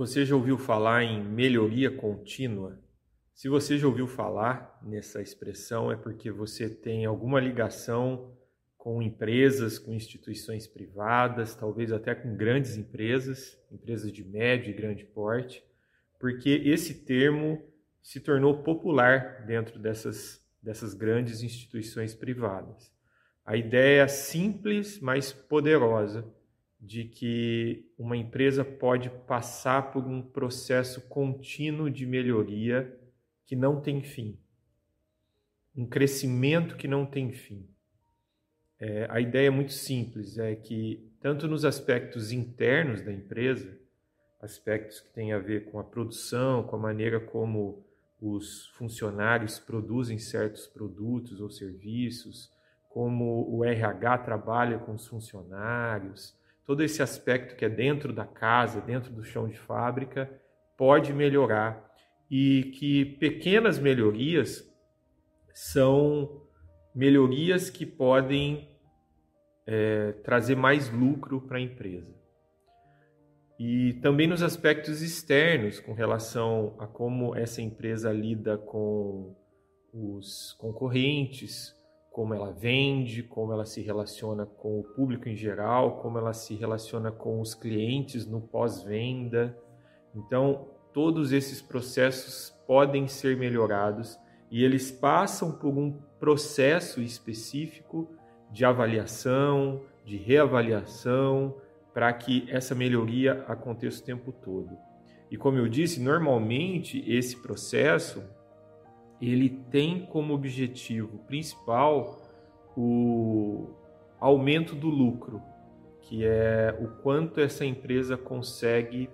Você já ouviu falar em melhoria contínua? Se você já ouviu falar nessa expressão, é porque você tem alguma ligação com empresas, com instituições privadas, talvez até com grandes empresas, empresas de médio e grande porte, porque esse termo se tornou popular dentro dessas, dessas grandes instituições privadas. A ideia simples, mas poderosa de que uma empresa pode passar por um processo contínuo de melhoria que não tem fim, um crescimento que não tem fim. É, a ideia é muito simples, é que tanto nos aspectos internos da empresa, aspectos que têm a ver com a produção, com a maneira como os funcionários produzem certos produtos ou serviços, como o RH trabalha com os funcionários, todo esse aspecto que é dentro da casa, dentro do chão de fábrica, pode melhorar e que pequenas melhorias são melhorias que podem é, trazer mais lucro para a empresa. E também nos aspectos externos, com relação a como essa empresa lida com os concorrentes, como ela vende, como ela se relaciona com o público em geral, como ela se relaciona com os clientes no pós-venda. Então, todos esses processos podem ser melhorados e eles passam por um processo específico de avaliação, de reavaliação, para que essa melhoria aconteça o tempo todo. E como eu disse, normalmente esse processo ele tem como objetivo principal o aumento do lucro, que é o quanto essa empresa consegue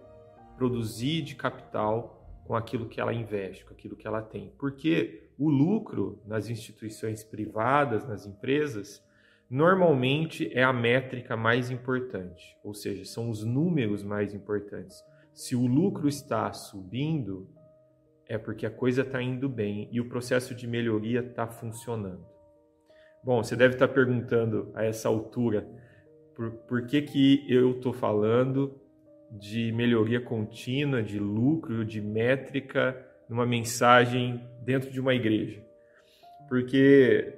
produzir de capital com aquilo que ela investe, com aquilo que ela tem. Porque o lucro nas instituições privadas, nas empresas, normalmente é a métrica mais importante, ou seja, são os números mais importantes. Se o lucro está subindo, é porque a coisa está indo bem e o processo de melhoria está funcionando. Bom, você deve estar tá perguntando a essa altura por, por que, que eu estou falando de melhoria contínua, de lucro, de métrica numa mensagem dentro de uma igreja. Porque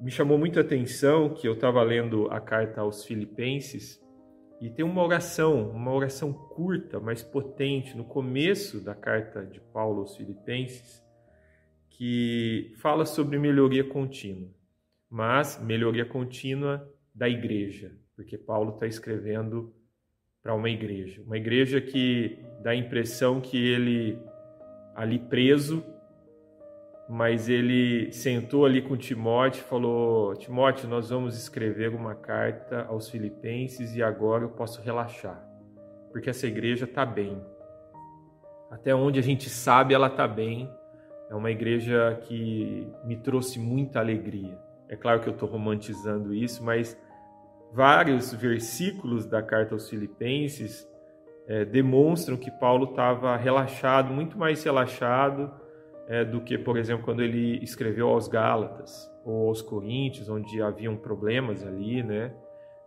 me chamou muita atenção que eu estava lendo a carta aos Filipenses e tem uma oração, uma oração curta, mas potente, no começo da carta de Paulo aos Filipenses, que fala sobre melhoria contínua, mas melhoria contínua da igreja, porque Paulo está escrevendo para uma igreja, uma igreja que dá a impressão que ele ali preso, mas ele sentou ali com Timóteo e falou: Timóteo, nós vamos escrever uma carta aos Filipenses e agora eu posso relaxar, porque essa igreja está bem. Até onde a gente sabe, ela está bem. É uma igreja que me trouxe muita alegria. É claro que eu estou romantizando isso, mas vários versículos da carta aos Filipenses é, demonstram que Paulo estava relaxado, muito mais relaxado é, do que, por exemplo, quando ele escreveu aos Gálatas ou aos Coríntios, onde haviam problemas ali, né?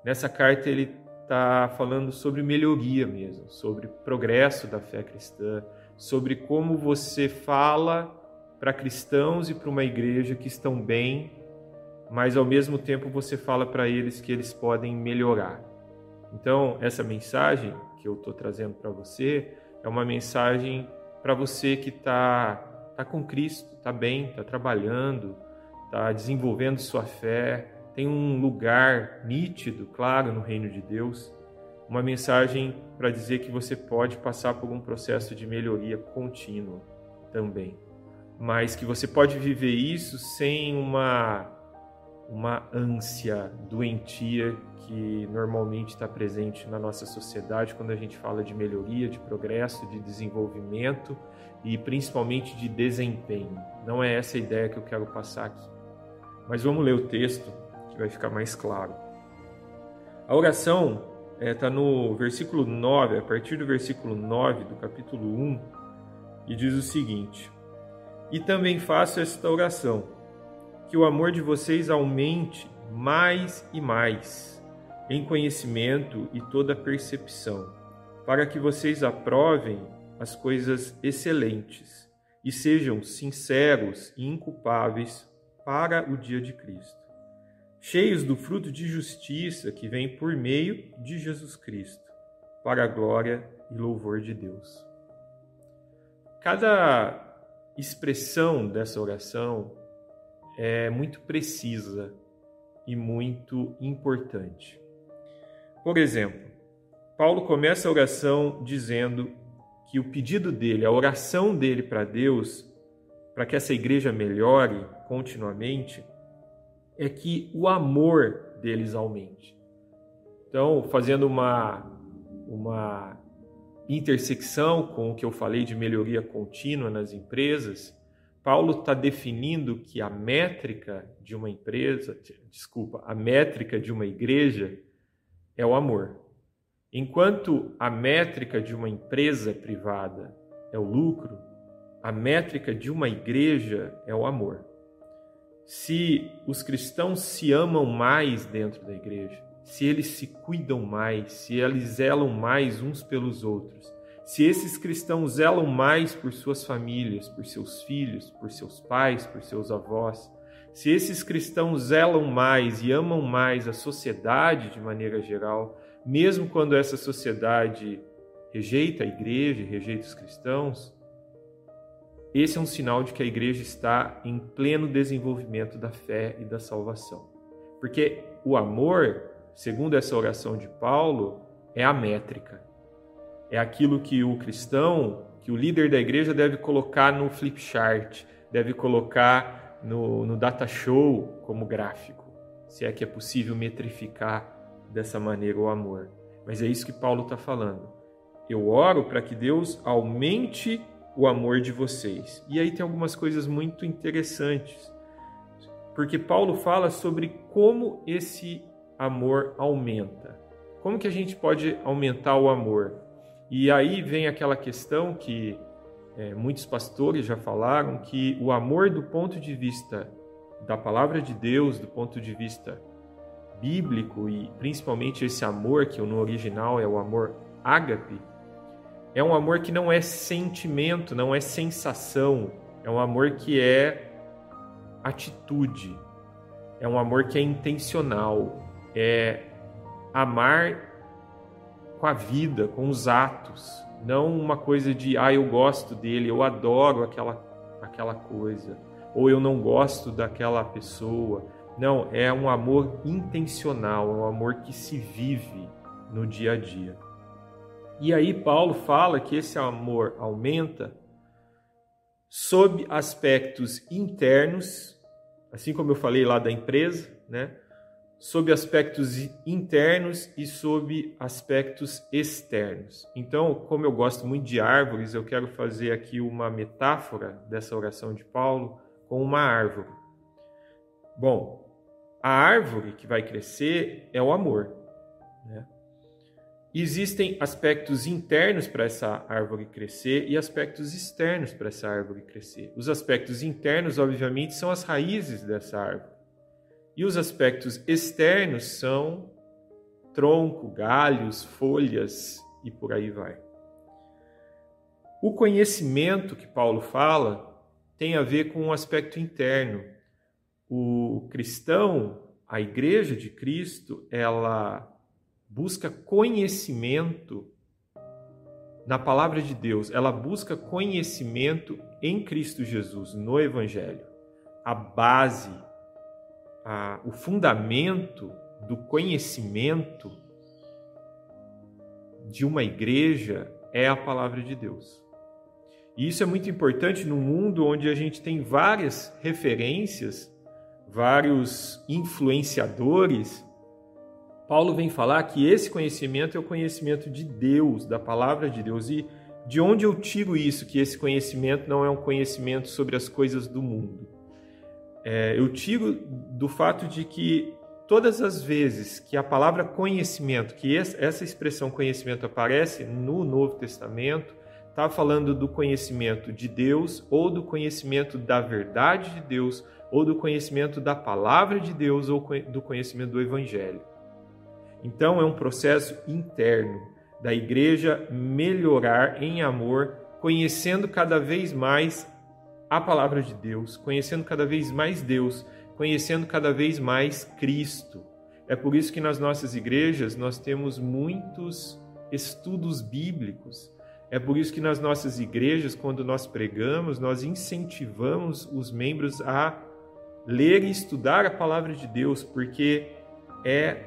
Nessa carta ele está falando sobre melhoria mesmo, sobre progresso da fé cristã, sobre como você fala para cristãos e para uma igreja que estão bem, mas ao mesmo tempo você fala para eles que eles podem melhorar. Então, essa mensagem que eu estou trazendo para você é uma mensagem para você que está está com Cristo, está bem, está trabalhando, está desenvolvendo sua fé, tem um lugar nítido, claro, no reino de Deus. Uma mensagem para dizer que você pode passar por um processo de melhoria contínua também, mas que você pode viver isso sem uma uma ânsia doentia que normalmente está presente na nossa sociedade quando a gente fala de melhoria, de progresso, de desenvolvimento e principalmente de desempenho. Não é essa a ideia que eu quero passar aqui. Mas vamos ler o texto que vai ficar mais claro. A oração está é, no versículo 9, a partir do versículo 9 do capítulo 1, e diz o seguinte: E também faço esta oração, que o amor de vocês aumente mais e mais, em conhecimento e toda percepção, para que vocês aprovem as coisas excelentes e sejam sinceros e inculpáveis para o dia de Cristo, cheios do fruto de justiça que vem por meio de Jesus Cristo, para a glória e louvor de Deus. Cada expressão dessa oração é muito precisa e muito importante. Por exemplo, Paulo começa a oração dizendo que o pedido dele, a oração dele para Deus, para que essa igreja melhore continuamente, é que o amor deles aumente. Então, fazendo uma, uma intersecção com o que eu falei de melhoria contínua nas empresas, Paulo está definindo que a métrica de uma empresa, desculpa, a métrica de uma igreja é o amor. Enquanto a métrica de uma empresa privada é o lucro, a métrica de uma igreja é o amor. Se os cristãos se amam mais dentro da igreja, se eles se cuidam mais, se eles zelam mais uns pelos outros, se esses cristãos zelam mais por suas famílias, por seus filhos, por seus pais, por seus avós, se esses cristãos zelam mais e amam mais a sociedade de maneira geral, mesmo quando essa sociedade rejeita a igreja, rejeita os cristãos, esse é um sinal de que a igreja está em pleno desenvolvimento da fé e da salvação. Porque o amor, segundo essa oração de Paulo, é a métrica. É aquilo que o cristão, que o líder da igreja deve colocar no flip chart, deve colocar no, no data show como gráfico, se é que é possível metrificar dessa maneira o amor. Mas é isso que Paulo está falando. Eu oro para que Deus aumente o amor de vocês. E aí tem algumas coisas muito interessantes. Porque Paulo fala sobre como esse amor aumenta. Como que a gente pode aumentar o amor? E aí vem aquela questão que é, muitos pastores já falaram que o amor do ponto de vista da palavra de Deus, do ponto de vista bíblico e principalmente esse amor que no original é o amor ágape, é um amor que não é sentimento, não é sensação, é um amor que é atitude, é um amor que é intencional, é amar com a vida, com os atos, não uma coisa de ah, eu gosto dele, eu adoro aquela aquela coisa, ou eu não gosto daquela pessoa. Não, é um amor intencional, é um amor que se vive no dia a dia. E aí Paulo fala que esse amor aumenta sob aspectos internos, assim como eu falei lá da empresa, né? Sob aspectos internos e sob aspectos externos. Então, como eu gosto muito de árvores, eu quero fazer aqui uma metáfora dessa oração de Paulo com uma árvore. Bom, a árvore que vai crescer é o amor. Né? Existem aspectos internos para essa árvore crescer e aspectos externos para essa árvore crescer. Os aspectos internos, obviamente, são as raízes dessa árvore. E os aspectos externos são tronco, galhos, folhas e por aí vai. O conhecimento que Paulo fala tem a ver com o um aspecto interno, o cristão, a igreja de Cristo, ela busca conhecimento na palavra de Deus, ela busca conhecimento em Cristo Jesus, no Evangelho. A base, a, o fundamento do conhecimento de uma igreja é a palavra de Deus. E isso é muito importante num mundo onde a gente tem várias referências vários influenciadores, Paulo vem falar que esse conhecimento é o conhecimento de Deus, da palavra de Deus. E de onde eu tiro isso, que esse conhecimento não é um conhecimento sobre as coisas do mundo? É, eu tiro do fato de que todas as vezes que a palavra conhecimento, que essa expressão conhecimento aparece no Novo Testamento, está falando do conhecimento de Deus ou do conhecimento da verdade de Deus ou do conhecimento da palavra de Deus ou do conhecimento do Evangelho. Então é um processo interno da igreja melhorar em amor conhecendo cada vez mais a palavra de Deus, conhecendo cada vez mais Deus, conhecendo cada vez mais Cristo. É por isso que nas nossas igrejas nós temos muitos estudos bíblicos. É por isso que nas nossas igrejas, quando nós pregamos, nós incentivamos os membros a ler e estudar a palavra de Deus, porque é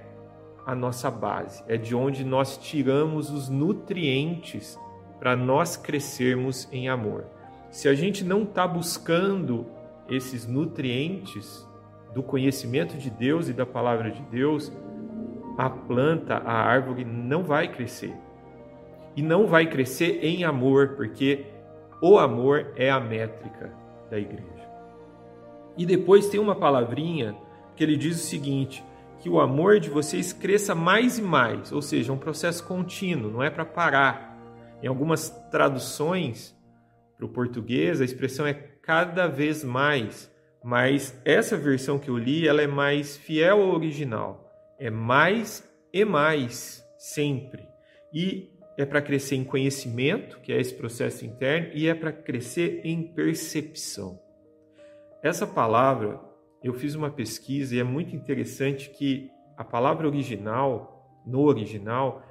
a nossa base, é de onde nós tiramos os nutrientes para nós crescermos em amor. Se a gente não está buscando esses nutrientes do conhecimento de Deus e da palavra de Deus, a planta, a árvore não vai crescer. E não vai crescer em amor, porque o amor é a métrica da igreja. E depois tem uma palavrinha que ele diz o seguinte: que o amor de vocês cresça mais e mais, ou seja, um processo contínuo, não é para parar. Em algumas traduções para o português, a expressão é cada vez mais, mas essa versão que eu li, ela é mais fiel ao original. É mais e mais, sempre. E é para crescer em conhecimento, que é esse processo interno, e é para crescer em percepção. Essa palavra, eu fiz uma pesquisa e é muito interessante que a palavra original, no original,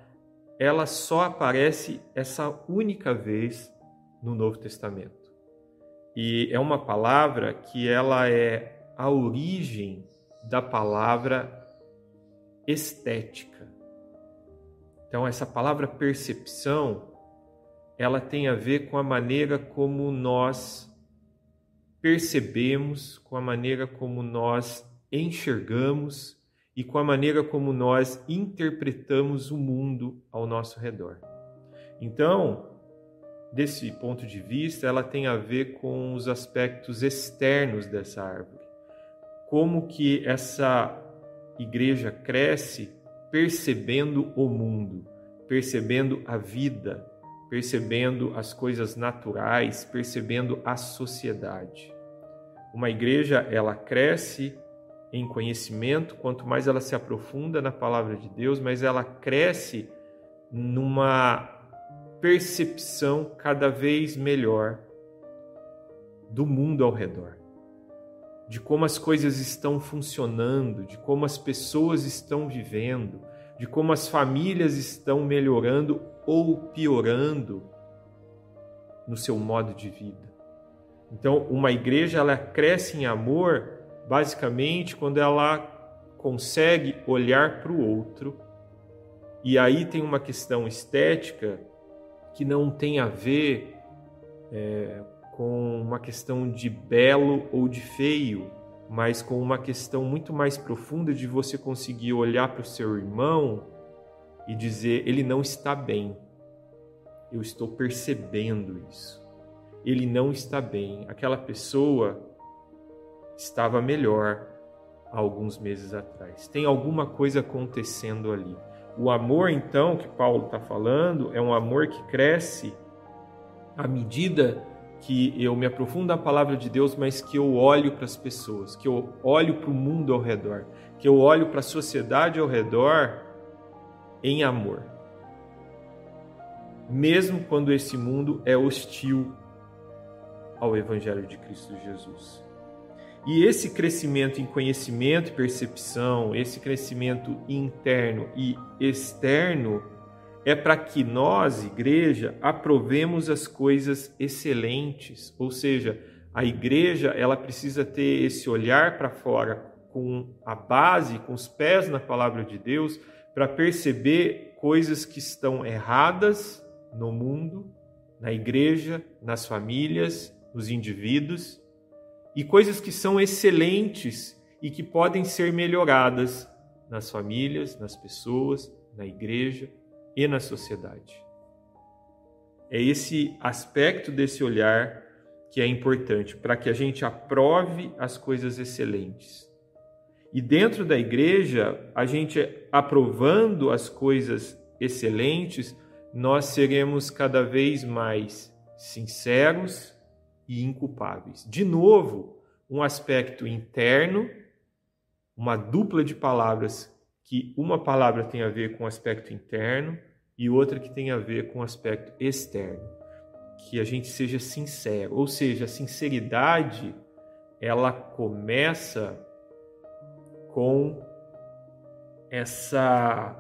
ela só aparece essa única vez no Novo Testamento. E é uma palavra que ela é a origem da palavra estética. Então essa palavra percepção, ela tem a ver com a maneira como nós percebemos, com a maneira como nós enxergamos e com a maneira como nós interpretamos o mundo ao nosso redor. Então, desse ponto de vista, ela tem a ver com os aspectos externos dessa árvore. Como que essa igreja cresce percebendo o mundo, percebendo a vida, percebendo as coisas naturais, percebendo a sociedade. Uma igreja, ela cresce em conhecimento, quanto mais ela se aprofunda na palavra de Deus, mas ela cresce numa percepção cada vez melhor do mundo ao redor, de como as coisas estão funcionando, de como as pessoas estão vivendo, de como as famílias estão melhorando ou piorando no seu modo de vida. Então, uma igreja ela cresce em amor basicamente quando ela consegue olhar para o outro. E aí tem uma questão estética que não tem a ver é, com uma questão de belo ou de feio, mas com uma questão muito mais profunda de você conseguir olhar para o seu irmão e dizer: ele não está bem. Eu estou percebendo isso ele não está bem. Aquela pessoa estava melhor há alguns meses atrás. Tem alguma coisa acontecendo ali. O amor, então, que Paulo está falando, é um amor que cresce à medida que eu me aprofundo na palavra de Deus, mas que eu olho para as pessoas, que eu olho para o mundo ao redor, que eu olho para a sociedade ao redor em amor. Mesmo quando esse mundo é hostil ao Evangelho de Cristo Jesus. E esse crescimento em conhecimento e percepção, esse crescimento interno e externo, é para que nós, igreja, aprovemos as coisas excelentes, ou seja, a igreja ela precisa ter esse olhar para fora com a base, com os pés na palavra de Deus, para perceber coisas que estão erradas no mundo, na igreja, nas famílias nos indivíduos e coisas que são excelentes e que podem ser melhoradas nas famílias, nas pessoas, na igreja e na sociedade. É esse aspecto desse olhar que é importante para que a gente aprove as coisas excelentes. E dentro da igreja, a gente aprovando as coisas excelentes, nós seremos cada vez mais sinceros, e inculpáveis. De novo, um aspecto interno, uma dupla de palavras que uma palavra tem a ver com o aspecto interno e outra que tem a ver com o aspecto externo, que a gente seja sincero, ou seja, a sinceridade ela começa com essa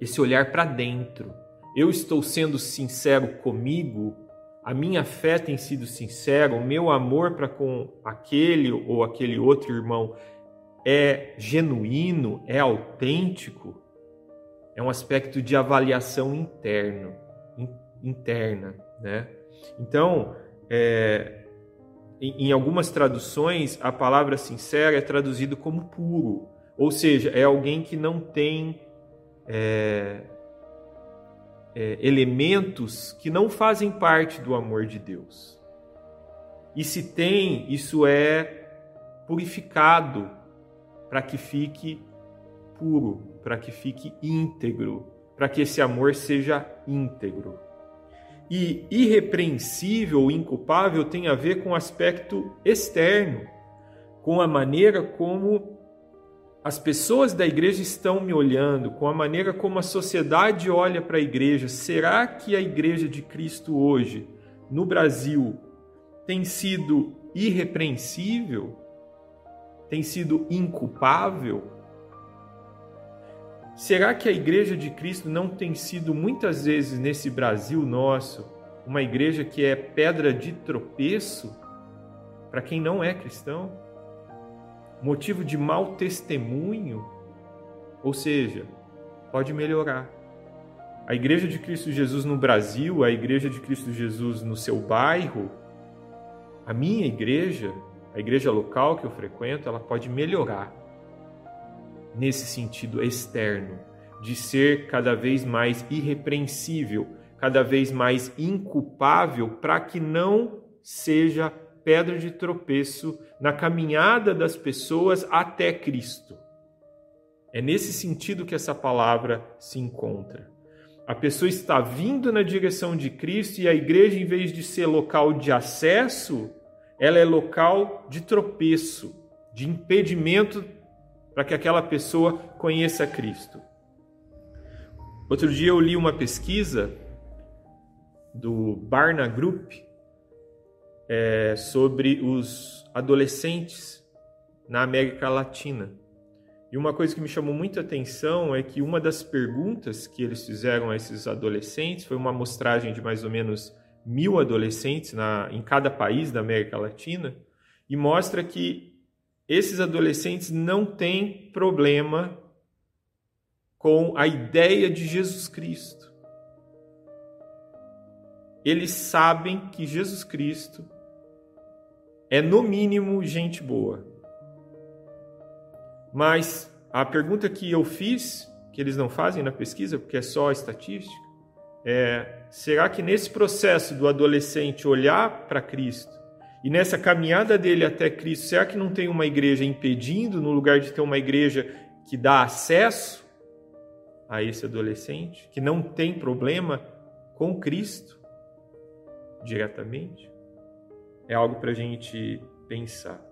esse olhar para dentro. Eu estou sendo sincero comigo, a minha fé tem sido sincera, o meu amor para com aquele ou aquele outro irmão é genuíno, é autêntico. É um aspecto de avaliação interno, interna, né? Então, é, em, em algumas traduções, a palavra sincera é traduzido como puro, ou seja, é alguém que não tem é, é, elementos que não fazem parte do amor de Deus. E se tem, isso é purificado para que fique puro, para que fique íntegro, para que esse amor seja íntegro. E irrepreensível ou inculpável tem a ver com o aspecto externo, com a maneira como as pessoas da igreja estão me olhando, com a maneira como a sociedade olha para a igreja. Será que a igreja de Cristo hoje, no Brasil, tem sido irrepreensível? Tem sido inculpável? Será que a igreja de Cristo não tem sido muitas vezes nesse Brasil nosso uma igreja que é pedra de tropeço para quem não é cristão? Motivo de mau testemunho, ou seja, pode melhorar. A Igreja de Cristo Jesus no Brasil, a Igreja de Cristo Jesus no seu bairro, a minha igreja, a igreja local que eu frequento, ela pode melhorar nesse sentido externo, de ser cada vez mais irrepreensível, cada vez mais inculpável, para que não seja pedra de tropeço na caminhada das pessoas até Cristo. É nesse sentido que essa palavra se encontra. A pessoa está vindo na direção de Cristo e a igreja, em vez de ser local de acesso, ela é local de tropeço, de impedimento para que aquela pessoa conheça Cristo. Outro dia eu li uma pesquisa do Barna Group é, sobre os adolescentes na América Latina. E uma coisa que me chamou muita atenção é que uma das perguntas que eles fizeram a esses adolescentes foi uma amostragem de mais ou menos mil adolescentes na, em cada país da América Latina e mostra que esses adolescentes não têm problema com a ideia de Jesus Cristo. Eles sabem que Jesus Cristo é no mínimo gente boa. Mas a pergunta que eu fiz, que eles não fazem na pesquisa, porque é só estatística, é: será que nesse processo do adolescente olhar para Cristo e nessa caminhada dele até Cristo, será que não tem uma igreja impedindo, no lugar de ter uma igreja que dá acesso a esse adolescente, que não tem problema com Cristo diretamente? É algo para a gente pensar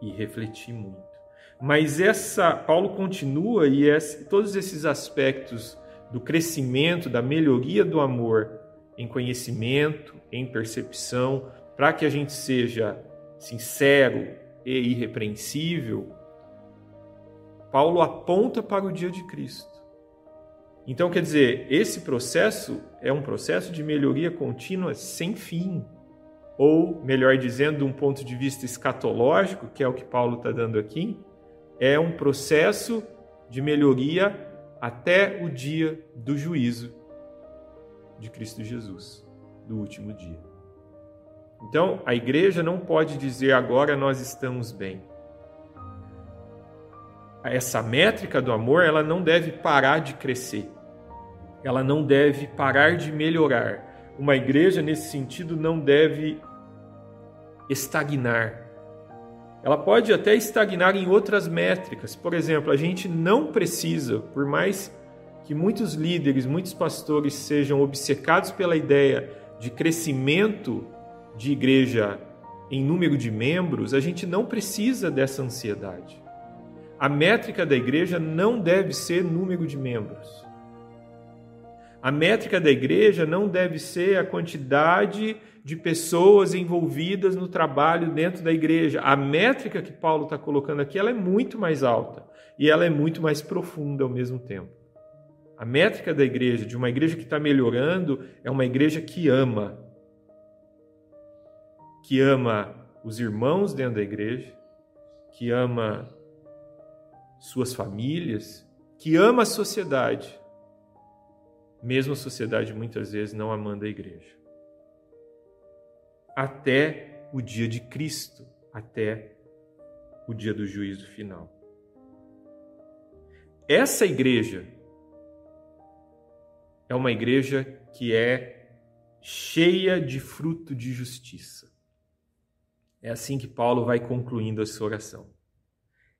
e refletir muito. Mas essa Paulo continua e todos esses aspectos do crescimento, da melhoria do amor em conhecimento, em percepção, para que a gente seja sincero e irrepreensível, Paulo aponta para o dia de Cristo. Então, quer dizer, esse processo é um processo de melhoria contínua sem fim ou, melhor dizendo, um ponto de vista escatológico, que é o que Paulo está dando aqui, é um processo de melhoria até o dia do juízo de Cristo Jesus, do último dia. Então, a igreja não pode dizer agora nós estamos bem. Essa métrica do amor, ela não deve parar de crescer. Ela não deve parar de melhorar uma igreja, nesse sentido, não deve estagnar. Ela pode até estagnar em outras métricas. Por exemplo, a gente não precisa, por mais que muitos líderes, muitos pastores sejam obcecados pela ideia de crescimento de igreja em número de membros, a gente não precisa dessa ansiedade. A métrica da igreja não deve ser número de membros. A métrica da igreja não deve ser a quantidade de pessoas envolvidas no trabalho dentro da igreja. A métrica que Paulo está colocando aqui ela é muito mais alta e ela é muito mais profunda ao mesmo tempo. A métrica da igreja, de uma igreja que está melhorando, é uma igreja que ama. Que ama os irmãos dentro da igreja, que ama suas famílias, que ama a sociedade, mesmo a sociedade muitas vezes não amando a igreja até o dia de Cristo, até o dia do juízo final. Essa igreja é uma igreja que é cheia de fruto de justiça. É assim que Paulo vai concluindo a sua oração.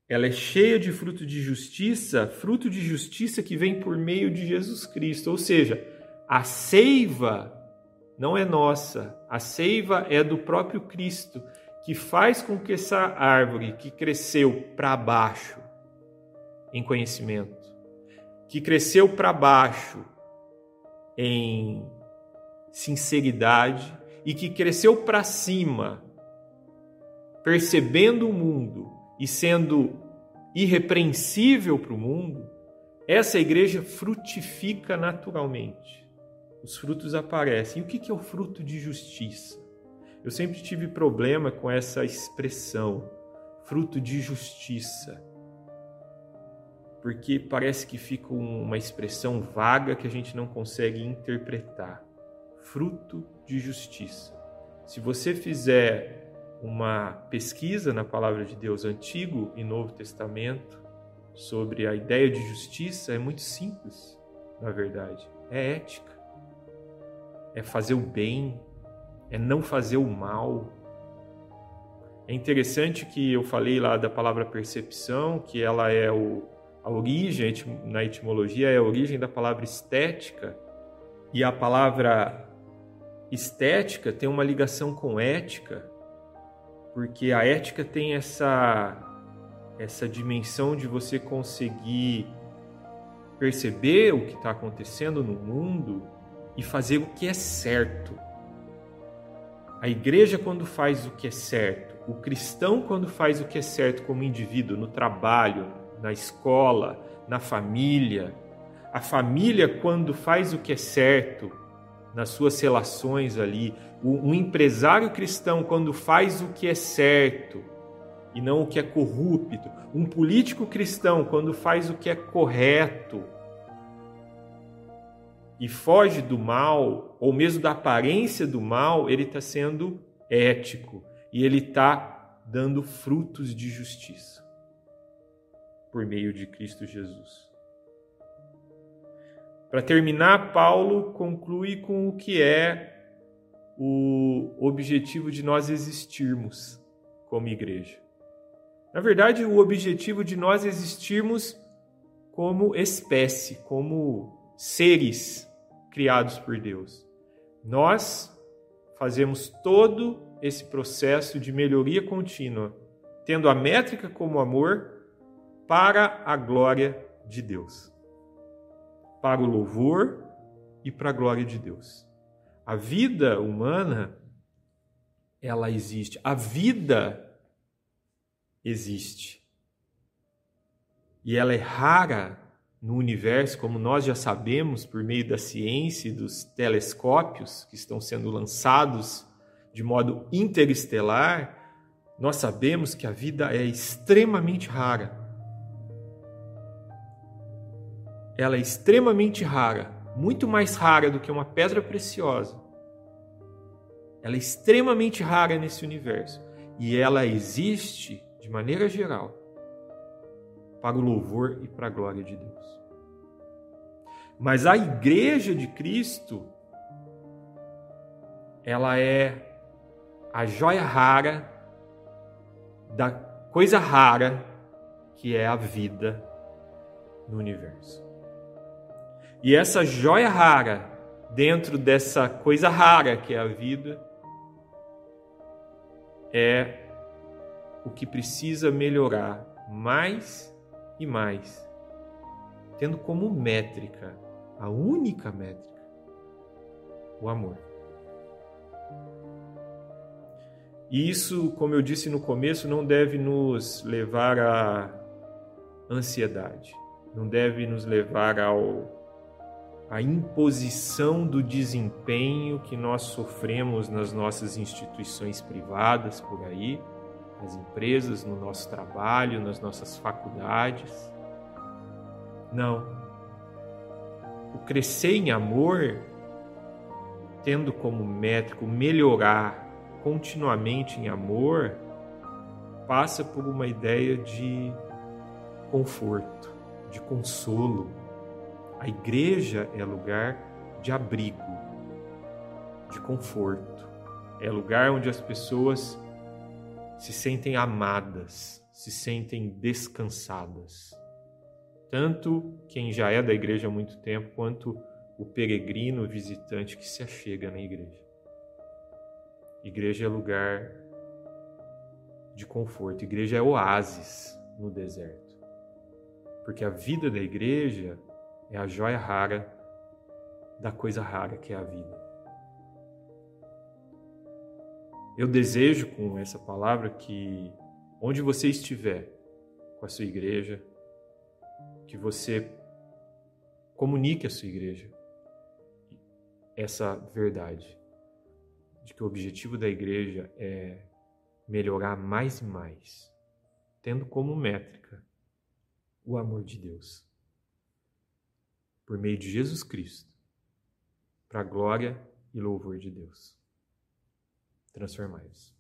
Ela é cheia de fruto de justiça, fruto de justiça que vem por meio de Jesus Cristo, ou seja, a seiva não é nossa, a seiva é do próprio Cristo, que faz com que essa árvore que cresceu para baixo em conhecimento, que cresceu para baixo em sinceridade e que cresceu para cima, percebendo o mundo e sendo irrepreensível para o mundo, essa igreja frutifica naturalmente os frutos aparecem. E o que é o fruto de justiça? Eu sempre tive problema com essa expressão, fruto de justiça, porque parece que fica uma expressão vaga que a gente não consegue interpretar. Fruto de justiça. Se você fizer uma pesquisa na palavra de Deus, Antigo e Novo Testamento, sobre a ideia de justiça, é muito simples, na verdade. É ética é fazer o bem, é não fazer o mal. É interessante que eu falei lá da palavra percepção, que ela é o, a origem, na etimologia, é a origem da palavra estética, e a palavra estética tem uma ligação com ética, porque a ética tem essa, essa dimensão de você conseguir perceber o que está acontecendo no mundo e fazer o que é certo. A igreja, quando faz o que é certo, o cristão, quando faz o que é certo como indivíduo, no trabalho, na escola, na família, a família, quando faz o que é certo nas suas relações ali, um empresário cristão, quando faz o que é certo e não o que é corrupto, um político cristão, quando faz o que é correto e foge do mal, ou mesmo da aparência do mal, ele está sendo ético e ele está dando frutos de justiça por meio de Cristo Jesus. Para terminar, Paulo conclui com o que é o objetivo de nós existirmos como igreja. Na verdade, o objetivo de nós existirmos como espécie, como seres criados por Deus. Nós fazemos todo esse processo de melhoria contínua, tendo a métrica como amor para a glória de Deus, para o louvor e para a glória de Deus. A vida humana, ela existe. A vida existe. E ela é rara no universo, como nós já sabemos por meio da ciência e dos telescópios que estão sendo lançados de modo interestelar, nós sabemos que a vida é extremamente rara. Ela é extremamente rara, muito mais rara do que uma pedra preciosa. Ela é extremamente rara nesse universo e ela existe de maneira geral para o louvor e para a glória de Deus. Mas a igreja de Cristo, ela é a joia rara da coisa rara que é a vida no universo. E essa joia rara, dentro dessa coisa rara que é a vida, é o que precisa melhorar mais e mais, tendo como métrica, a única métrica, o amor. E isso, como eu disse no começo, não deve nos levar à ansiedade, não deve nos levar ao a imposição do desempenho que nós sofremos nas nossas instituições privadas por aí, nas empresas, no nosso trabalho, nas nossas faculdades. Não. O crescer em amor, tendo como métrico melhorar continuamente em amor, passa por uma ideia de conforto, de consolo. A igreja é lugar de abrigo, de conforto. É lugar onde as pessoas se sentem amadas, se sentem descansadas. Tanto quem já é da igreja há muito tempo, quanto o peregrino, o visitante que se achega na igreja. Igreja é lugar de conforto, igreja é oásis no deserto. Porque a vida da igreja é a joia rara da coisa rara que é a vida. Eu desejo com essa palavra que onde você estiver com a sua igreja, que você comunique à sua igreja essa verdade de que o objetivo da igreja é melhorar mais e mais, tendo como métrica o amor de Deus. Por meio de Jesus Cristo, para a glória e louvor de Deus. Transformai-vos.